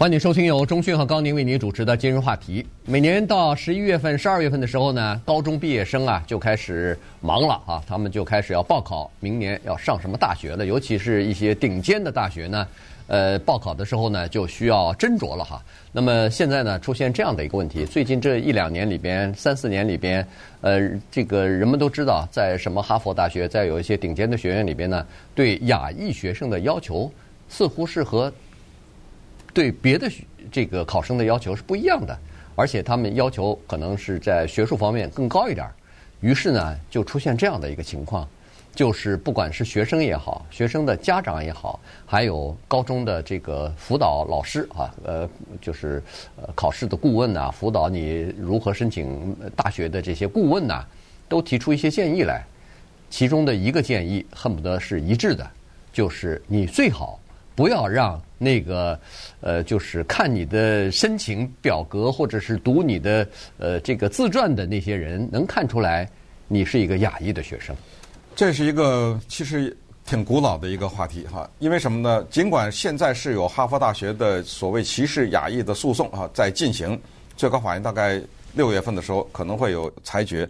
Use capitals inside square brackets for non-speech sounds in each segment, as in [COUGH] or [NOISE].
欢迎收听由中讯和高宁为您主持的今日话题。每年到十一月份、十二月份的时候呢，高中毕业生啊就开始忙了啊，他们就开始要报考明年要上什么大学了。尤其是一些顶尖的大学呢，呃，报考的时候呢就需要斟酌了哈。那么现在呢出现这样的一个问题，最近这一两年里边、三四年里边，呃，这个人们都知道，在什么哈佛大学，在有一些顶尖的学院里边呢，对亚裔学生的要求似乎是和对别的这个考生的要求是不一样的，而且他们要求可能是在学术方面更高一点。于是呢，就出现这样的一个情况，就是不管是学生也好，学生的家长也好，还有高中的这个辅导老师啊，呃，就是呃考试的顾问呐，辅导你如何申请大学的这些顾问呐，都提出一些建议来。其中的一个建议恨不得是一致的，就是你最好不要让。那个，呃，就是看你的申请表格，或者是读你的呃这个自传的那些人，能看出来你是一个亚裔的学生。这是一个其实挺古老的一个话题哈，因为什么呢？尽管现在是有哈佛大学的所谓歧视亚裔的诉讼啊在进行，最高法院大概六月份的时候可能会有裁决。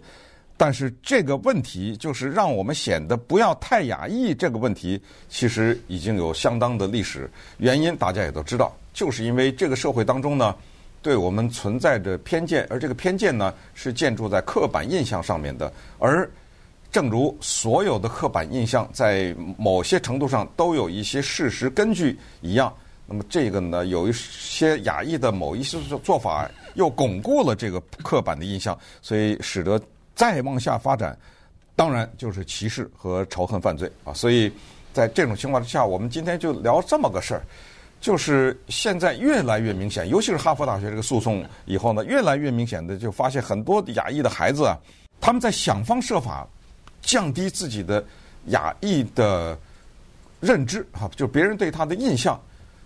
但是这个问题就是让我们显得不要太亚裔。这个问题其实已经有相当的历史原因，大家也都知道，就是因为这个社会当中呢，对我们存在着偏见，而这个偏见呢是建筑在刻板印象上面的。而正如所有的刻板印象在某些程度上都有一些事实根据一样，那么这个呢，有一些亚裔的某一些做法又巩固了这个刻板的印象，所以使得。再往下发展，当然就是歧视和仇恨犯罪啊！所以在这种情况之下，我们今天就聊这么个事儿，就是现在越来越明显，尤其是哈佛大学这个诉讼以后呢，越来越明显的就发现很多亚裔的孩子啊，他们在想方设法降低自己的亚裔的认知哈，就别人对他的印象。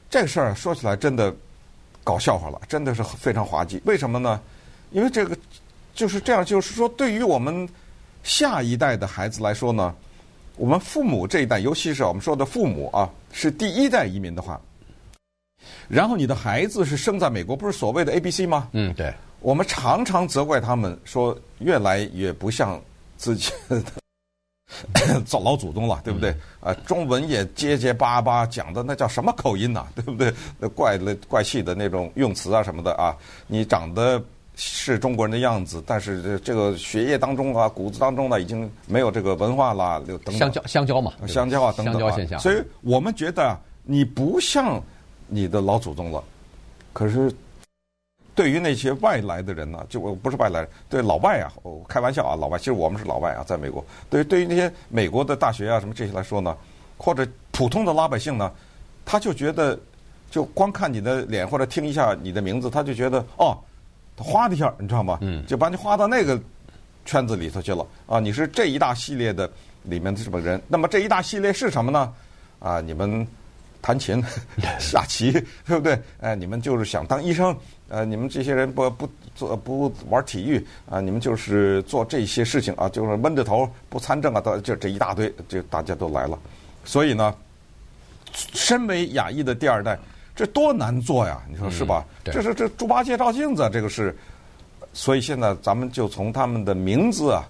这事儿说起来真的搞笑话了，真的是非常滑稽。为什么呢？因为这个。就是这样，就是说，对于我们下一代的孩子来说呢，我们父母这一代，尤其是我们说的父母啊，是第一代移民的话，然后你的孩子是生在美国，不是所谓的 A B C 吗？嗯，对。我们常常责怪他们说，越来越不像自己的 [LAUGHS] 早老祖宗了，对不对？啊，中文也结结巴巴讲的那叫什么口音呐？对不对？那怪了怪气的那种用词啊什么的啊，你长得。是中国人的样子，但是这个血液当中啊，骨子当中呢，已经没有这个文化啦。等等，香蕉，香蕉嘛，香蕉啊，等等啊。香蕉现象。所以我们觉得你不像你的老祖宗了。可是对于那些外来的人呢，就我不是外来人，对老外啊，我开玩笑啊，老外，其实我们是老外啊，在美国。对于对于那些美国的大学啊什么这些来说呢，或者普通的老百姓呢，他就觉得，就光看你的脸或者听一下你的名字，他就觉得哦。他哗的一下，你知道吗？嗯，就把你划到那个圈子里头去了啊！你是这一大系列的里面的什么人？那么这一大系列是什么呢？啊，你们弹琴、[LAUGHS] 下棋，对不对？哎，你们就是想当医生。呃，你们这些人不不做不玩体育啊？你们就是做这些事情啊，就是闷着头不参政啊，都就这一大堆，就大家都来了。所以呢，身为亚裔的第二代。这多难做呀！你说是吧？嗯、这是这猪八戒照镜子，这个是。所以现在咱们就从他们的名字啊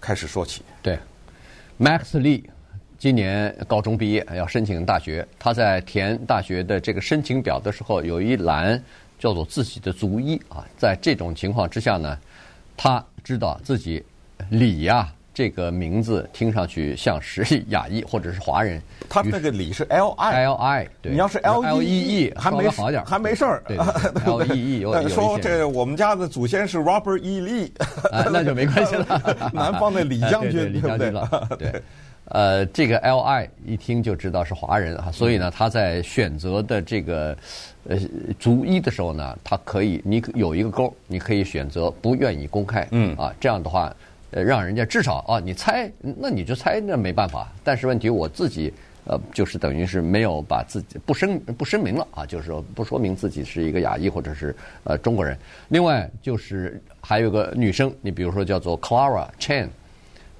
开始说起。对，Max Lee 今年高中毕业要申请大学，他在填大学的这个申请表的时候，有一栏叫做自己的族裔啊。在这种情况之下呢，他知道自己李呀。这个名字听上去像是 [LAUGHS] 亚裔或者是华人，他那个李是 L I L I，你要是 L E E 还没好点，还没事儿。对，[LAUGHS] L E E 有说这我们家的祖先是 Robert E Lee，那就没关系了。[LAUGHS] 南方的李将军，李将军了。对，呃，这个 L I 一听就知道是华人啊，所以呢，他在选择的这个呃族裔的时候呢，他可以你有一个勾，你可以选择不愿意公开。嗯啊，这样的话。呃，让人家至少啊，你猜，那你就猜，那没办法。但是问题我自己，呃，就是等于是没有把自己不声不声明了啊，就是说不说明自己是一个亚裔或者是呃中国人。另外就是还有个女生，你比如说叫做 Clara Chen，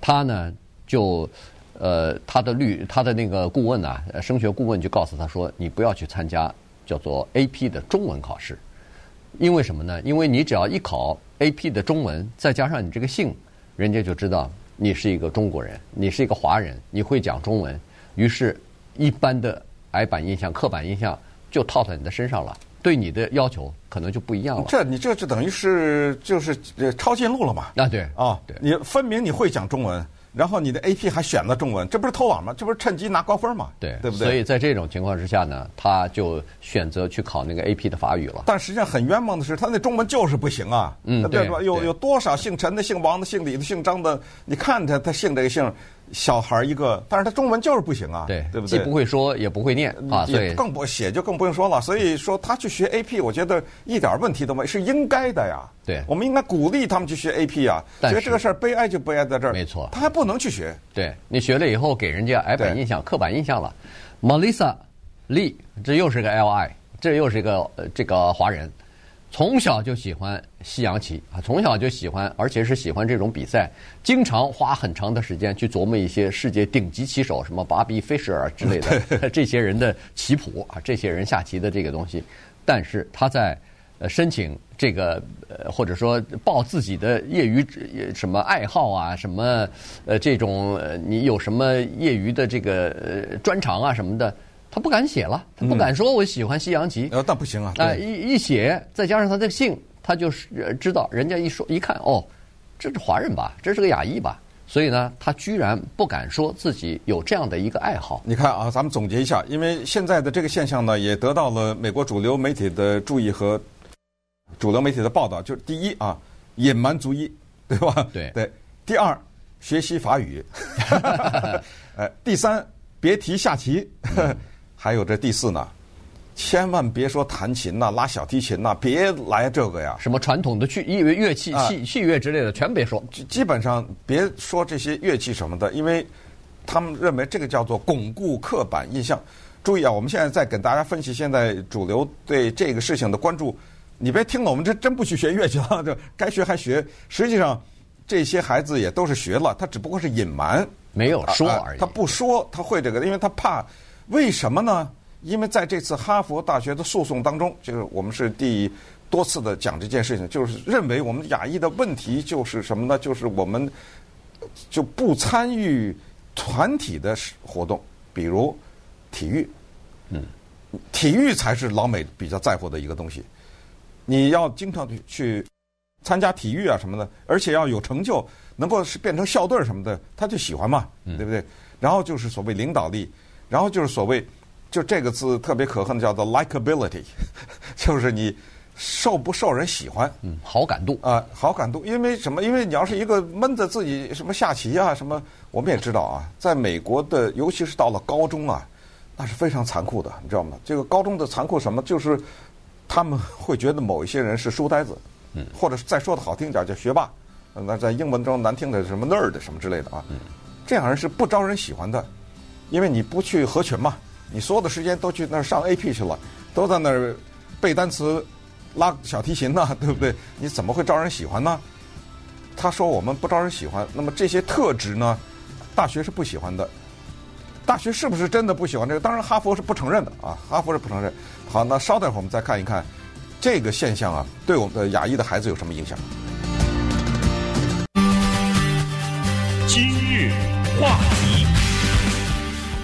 她呢就呃她的律她的那个顾问呐、啊，升学顾问就告诉她说，你不要去参加叫做 AP 的中文考试。因为什么呢？因为你只要一考 AP 的中文，再加上你这个姓，人家就知道你是一个中国人，你是一个华人，你会讲中文。于是，一般的矮板印象、刻板印象就套在你的身上了，对你的要求可能就不一样了。这你这就等于是就是抄近路了嘛？啊，对啊，哦、对，你分明你会讲中文。然后你的 AP 还选了中文，这不是偷懒吗？这不是趁机拿高分吗？对，对不对？所以在这种情况之下呢，他就选择去考那个 AP 的法语了。但实际上很冤枉的是，他那中文就是不行啊，嗯，对吧？有有多少姓陈的、姓王的、姓李的、姓张的？你看他他姓这个姓。小孩一个，但是他中文就是不行啊，对，对不对？既不会说，也不会念啊，也更不写就更不用说了。所以说他去学 AP，我觉得一点问题都没，是应该的呀。对，我们应该鼓励他们去学 AP 啊。所以这个事儿悲哀就悲哀在这儿。没错，他还不能去学。对，你学了以后给人家矮板印象、刻板印象了。Melissa Lee，这又是个 LI，这又是一个这个华人。从小就喜欢西洋棋啊，从小就喜欢，而且是喜欢这种比赛，经常花很长的时间去琢磨一些世界顶级棋手，什么巴比·菲舍尔之类的 [LAUGHS] 这些人的棋谱啊，这些人下棋的这个东西。但是他在呃申请这个呃或者说报自己的业余什么爱好啊，什么呃这种呃你有什么业余的这个呃专长啊什么的。他不敢写了，他不敢说我喜欢西洋棋。呃，但不行啊！啊，一一写，再加上他的姓，他就是知道，人家一说一看，哦，这是华人吧，这是个亚裔吧，所以呢，他居然不敢说自己有这样的一个爱好。你看啊，咱们总结一下，因为现在的这个现象呢，也得到了美国主流媒体的注意和主流媒体的报道。就是第一啊，隐瞒族裔，对吧？对对。第二，学习法语。[LAUGHS] 呃，第三，别提下棋。嗯 [LAUGHS] 还有这第四呢，千万别说弹琴呐、拉小提琴呐，别来这个呀。什么传统的乐乐乐器、器器乐之类的，全别说。基基本上别说这些乐器什么的，因为他们认为这个叫做巩固刻板印象。注意啊，我们现在在给大家分析现在主流对这个事情的关注。你别听了，我们这真不去学乐器了，这该学还学。实际上，这些孩子也都是学了，他只不过是隐瞒，没有说而已。他不说他会这个，因为他怕。为什么呢？因为在这次哈佛大学的诉讼当中，就是我们是第多次的讲这件事情，就是认为我们亚裔的问题就是什么呢？就是我们就不参与团体的活动，比如体育，嗯，体育才是老美比较在乎的一个东西。你要经常去参加体育啊什么的，而且要有成就，能够是变成校队什么的，他就喜欢嘛，对不对？然后就是所谓领导力。然后就是所谓，就这个字特别可恨的叫做 likability，[LAUGHS] 就是你受不受人喜欢，嗯，好感度啊，好感度。因为什么？因为你要是一个闷着自己什么下棋啊什么，我们也知道啊，在美国的，尤其是到了高中啊，那是非常残酷的，你知道吗？这个高中的残酷什么？就是他们会觉得某一些人是书呆子，嗯，或者是再说的好听点叫学霸，那在英文中难听的什么 nerd 什么之类的啊，这样人是不招人喜欢的。因为你不去合群嘛，你所有的时间都去那儿上 AP 去了，都在那儿背单词、拉小提琴呢，对不对？你怎么会招人喜欢呢？他说我们不招人喜欢，那么这些特质呢，大学是不喜欢的。大学是不是真的不喜欢这个？当然，哈佛是不承认的啊，哈佛是不承认。好，那稍等会儿我们再看一看这个现象啊，对我们的亚裔的孩子有什么影响？今日话题。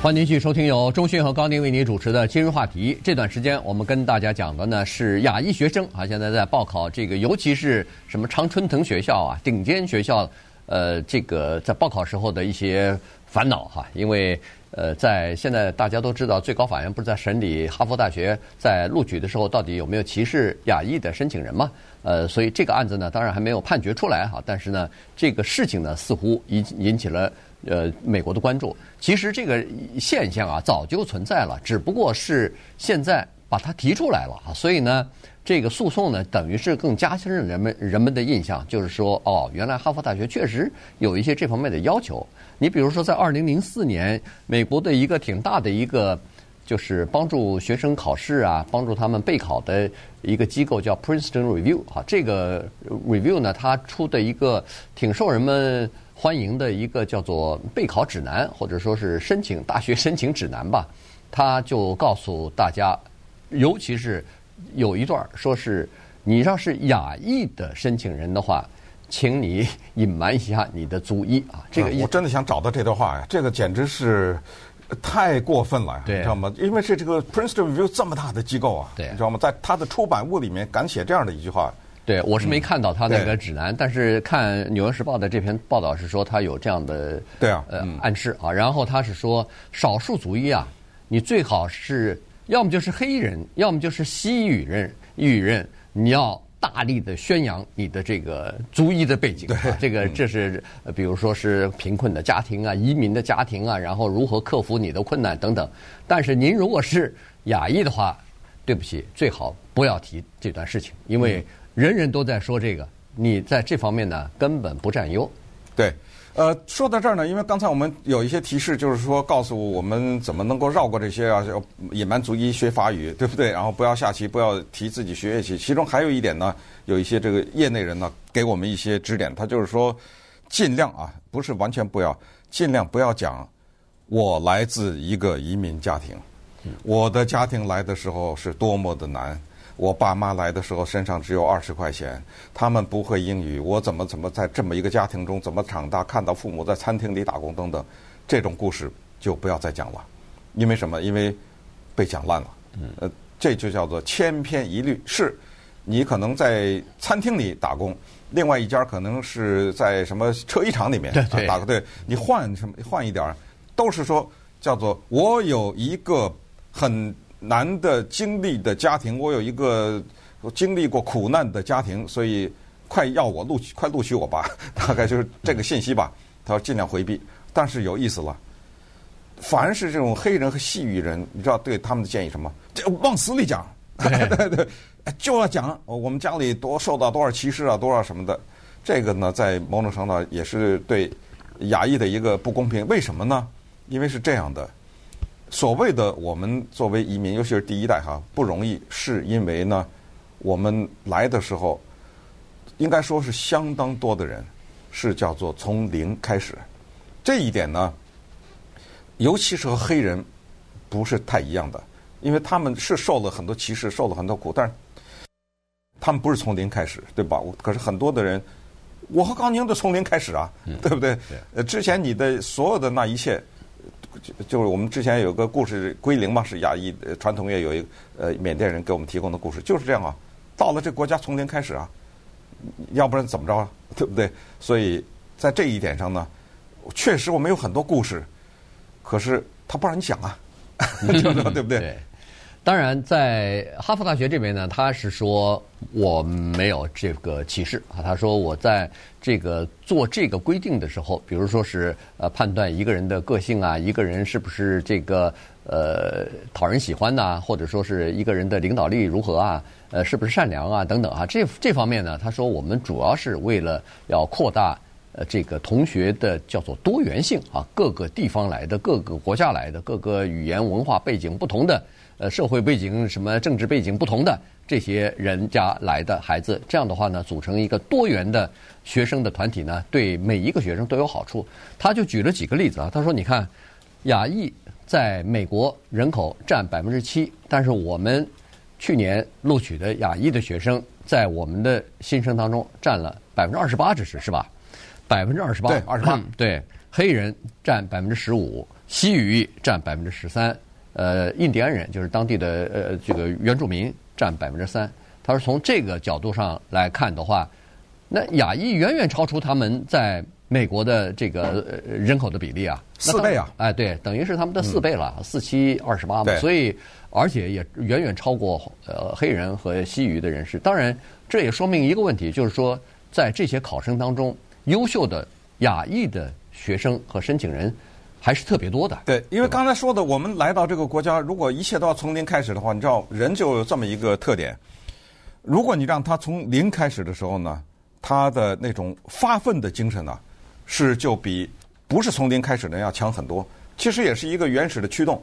欢迎继续收听由中讯和高宁为您主持的今日话题。这段时间我们跟大家讲的呢是亚裔学生啊，现在在报考这个，尤其是什么常春藤学校啊，顶尖学校，呃，这个在报考时候的一些烦恼哈。因为呃，在现在大家都知道，最高法院不是在审理哈佛大学在录取的时候到底有没有歧视亚裔的申请人吗？呃，所以这个案子呢，当然还没有判决出来哈。但是呢，这个事情呢，似乎引引起了。呃，美国的关注，其实这个现象啊，早就存在了，只不过是现在把它提出来了啊。所以呢，这个诉讼呢，等于是更加深了人们人们的印象，就是说，哦，原来哈佛大学确实有一些这方面的要求。你比如说，在二零零四年，美国的一个挺大的一个，就是帮助学生考试啊，帮助他们备考的一个机构叫 Princeton Review 哈。这个 Review 呢，它出的一个挺受人们。欢迎的一个叫做备考指南，或者说是申请大学申请指南吧，它就告诉大家，尤其是有一段说是你要是亚裔的申请人的话，请你隐瞒一下你的族裔啊。这个、嗯、我真的想找到这段话呀，这个简直是太过分了你知道吗？因为是这个 Princeton Review 这么大的机构啊，对你知道吗？在他的出版物里面敢写这样的一句话。对，我是没看到他那个指南，嗯、但是看《纽约时报》的这篇报道是说他有这样的对啊，呃暗示啊。然后他是说，少数族裔啊，你最好是要么就是黑人，要么就是西语人，语人，你要大力的宣扬你的这个族裔的背景。对，这个这是比如说是贫困的家庭啊，移民的家庭啊，然后如何克服你的困难等等。但是您如果是亚裔的话，对不起，最好不要提这段事情，因为。人人都在说这个，你在这方面呢根本不占优。对，呃，说到这儿呢，因为刚才我们有一些提示，就是说告诉我们怎么能够绕过这些啊，要隐瞒族裔学法语，对不对？然后不要下棋，不要提自己学乐器。其中还有一点呢，有一些这个业内人呢给我们一些指点，他就是说尽量啊，不是完全不要，尽量不要讲我来自一个移民家庭，我的家庭来的时候是多么的难。我爸妈来的时候身上只有二十块钱，他们不会英语，我怎么怎么在这么一个家庭中怎么长大，看到父母在餐厅里打工等等，这种故事就不要再讲了，因为什么？因为被讲烂了。呃，这就叫做千篇一律。是，你可能在餐厅里打工，另外一家可能是在什么车衣厂里面打个对，你换什么换一点，都是说叫做我有一个很。难的经历的家庭，我有一个经历过苦难的家庭，所以快要我录取，快录取我吧，[LAUGHS] 大概就是这个信息吧。他要尽量回避，但是有意思了。凡是这种黑人和西语人，你知道对他们的建议什么？这往死里讲，对 [LAUGHS] 对对，就要讲我们家里多受到多少歧视啊，多少什么的。这个呢，在某种程度也是对亚裔的一个不公平。为什么呢？因为是这样的。所谓的我们作为移民，尤其是第一代哈，不容易，是因为呢，我们来的时候，应该说是相当多的人是叫做从零开始。这一点呢，尤其是和黑人不是太一样的，因为他们是受了很多歧视，受了很多苦，但是他们不是从零开始，对吧？可是很多的人，我和高宁都从零开始啊，对不对？呃，之前你的所有的那一切。就就是我们之前有个故事，归零嘛，是亚裔传统乐有一个呃缅甸人给我们提供的故事，就是这样啊。到了这国家从零开始啊，要不然怎么着啊，[LAUGHS] 对不对？所以在这一点上呢，确实我们有很多故事，可是他不让你讲啊，[LAUGHS] 对不对？当然，在哈佛大学这边呢，他是说我没有这个歧视啊。他说我在这个做这个规定的时候，比如说是呃判断一个人的个性啊，一个人是不是这个呃讨人喜欢呐，或者说是一个人的领导力如何啊，呃是不是善良啊等等啊，这这方面呢，他说我们主要是为了要扩大呃这个同学的叫做多元性啊，各个地方来的、各个国家来的、各个语言文化背景不同的。呃，社会背景、什么政治背景不同的这些人家来的孩子，这样的话呢，组成一个多元的学生的团体呢，对每一个学生都有好处。他就举了几个例子啊，他说：“你看，亚裔在美国人口占百分之七，但是我们去年录取的亚裔的学生，在我们的新生当中占了百分之二十八，这是是吧？百分之二十八，对，二十八，对，黑人占百分之十五，西语占百分之十三。”呃，印第安人就是当地的呃这个原住民占百分之三。他说从这个角度上来看的话，那亚裔远远超出他们在美国的这个人口的比例啊，四倍啊！哎，对，等于是他们的四倍了，四七二十八嘛。所以而且也远远超过呃黑人和西语的人士。当然，这也说明一个问题，就是说在这些考生当中，优秀的亚裔的学生和申请人。还是特别多的。对，因为刚才说的，我们来到这个国家，如果一切都要从零开始的话，你知道，人就有这么一个特点。如果你让他从零开始的时候呢，他的那种发奋的精神呢，是就比不是从零开始的人要强很多。其实也是一个原始的驱动，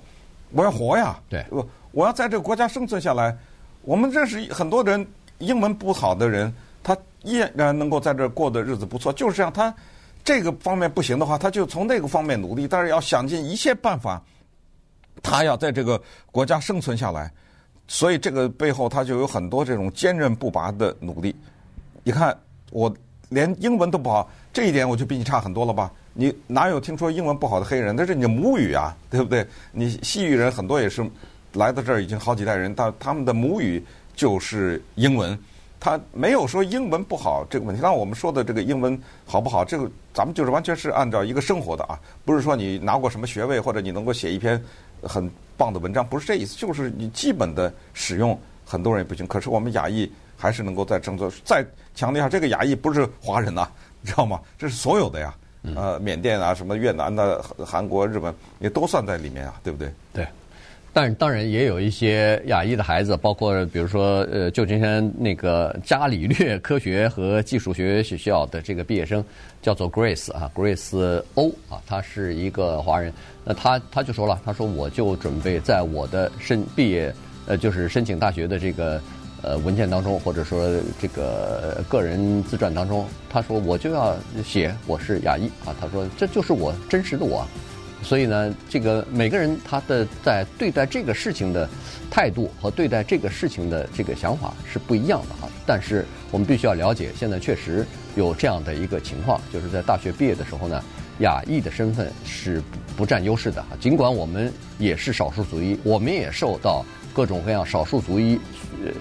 我要活呀，对，我我要在这个国家生存下来。我们认识很多人，英文不好的人，他依然能够在这儿过的日子不错，就是这样，他。这个方面不行的话，他就从那个方面努力，但是要想尽一切办法，他要在这个国家生存下来。所以这个背后他就有很多这种坚韧不拔的努力。你看，我连英文都不好，这一点我就比你差很多了吧？你哪有听说英文不好的黑人？那是你的母语啊，对不对？你西域人很多也是来到这儿已经好几代人，但他们的母语就是英文。他没有说英文不好这个问题。当我们说的这个英文好不好，这个咱们就是完全是按照一个生活的啊，不是说你拿过什么学位或者你能够写一篇很棒的文章，不是这意思，就是你基本的使用，很多人也不行。可是我们亚裔还是能够在争做。再强调一下，这个亚裔不是华人呐，你知道吗？这是所有的呀，呃，缅甸啊，什么越南的、韩国、日本也都算在里面啊，对不对？对。但是当然也有一些亚裔的孩子，包括比如说呃，旧金山那个伽利略科学和技术学学校的这个毕业生，叫做 Grace 啊，Grace O 啊，他是一个华人。那他他就说了，他说我就准备在我的申毕业呃，就是申请大学的这个呃文件当中，或者说这个个人自传当中，他说我就要写我是亚裔啊，他说这就是我真实的我。所以呢，这个每个人他的在对待这个事情的态度和对待这个事情的这个想法是不一样的哈。但是我们必须要了解，现在确实有这样的一个情况，就是在大学毕业的时候呢，亚裔的身份是不占优势的哈。尽管我们也是少数族裔，我们也受到各种各样少数族裔呃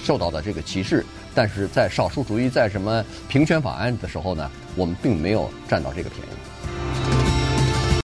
受到的这个歧视，但是在少数族裔在什么平权法案的时候呢，我们并没有占到这个便宜。